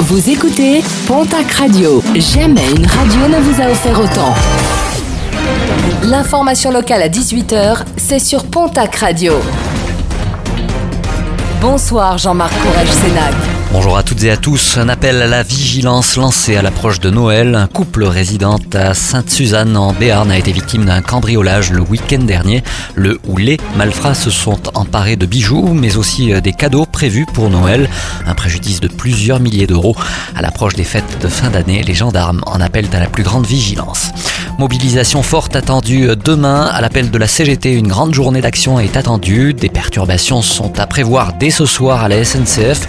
Vous écoutez Pontac Radio. Jamais une radio ne vous a offert autant. L'information locale à 18h, c'est sur Pontac Radio. Bonsoir Jean-Marc Courage Sénac. Bonjour à toutes et à tous. Un appel à la vigilance lancé à l'approche de Noël. Un couple résident à Sainte-Suzanne en Béarn a été victime d'un cambriolage le week-end dernier. Le ou les malfrats se sont emparés de bijoux, mais aussi des cadeaux prévus pour Noël. Un préjudice de plusieurs milliers d'euros. À l'approche des fêtes de fin d'année, les gendarmes en appellent à la plus grande vigilance. Mobilisation forte attendue demain. À l'appel de la CGT, une grande journée d'action est attendue. Des perturbations sont à prévoir dès ce soir à la SNCF,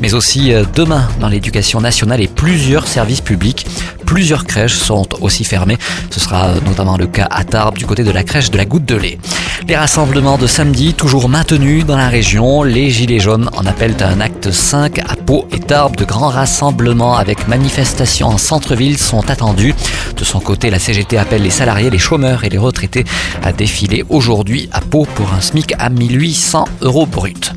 mais aussi demain dans l'éducation nationale et plusieurs services publics. Plusieurs crèches sont aussi fermées. Ce sera notamment le cas à Tarbes du côté de la crèche de la Goutte de lait. Les rassemblements de samedi toujours maintenus dans la région. Les Gilets jaunes en appellent à un acte 5 à Pau et Tarbes. De grands rassemblements avec manifestations en centre-ville sont attendus. De son côté, la CGT appelle les salariés, les chômeurs et les retraités à défiler aujourd'hui à Pau pour un SMIC à 1800 euros brut.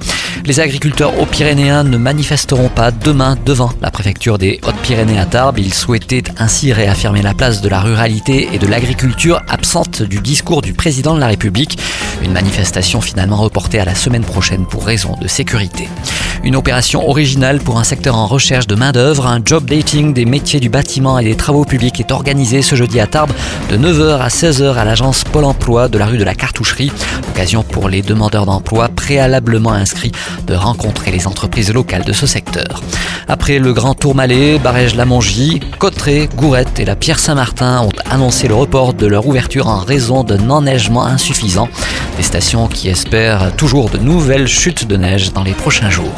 Les agriculteurs haut-pyrénéens ne manifesteront pas demain devant la préfecture des Hautes-Pyrénées à Tarbes. Ils souhaitaient ainsi réaffirmer la place de la ruralité et de l'agriculture absente du discours du président de la République. Une manifestation finalement reportée à la semaine prochaine pour raison de sécurité. Une opération originale pour un secteur en recherche de main-d'œuvre. Un job dating des métiers du bâtiment et des travaux publics est organisé ce jeudi à Tarbes de 9h à 16h à l'agence Pôle emploi de la rue de la Cartoucherie. Occasion pour les demandeurs d'emploi préalablement inscrits de rencontrer les entreprises locales de ce secteur. Après le Grand Tourmalet, Barège-Lamongie, Cotteret, Gourette et la Pierre-Saint-Martin ont annoncé le report de leur ouverture en raison d'un enneigement insuffisant. Des stations qui espèrent toujours de nouvelles chutes de neige dans les prochains jours.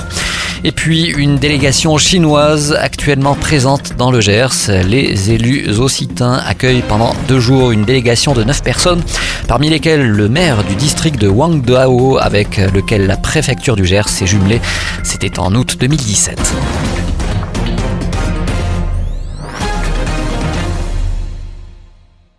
Et puis une délégation chinoise actuellement présente dans le Gers. Les élus occitans accueillent pendant deux jours une délégation de neuf personnes, parmi lesquelles le maire du district de Wangdao avec lequel la préfecture du Gers s'est jumelée. C'était en août 2017.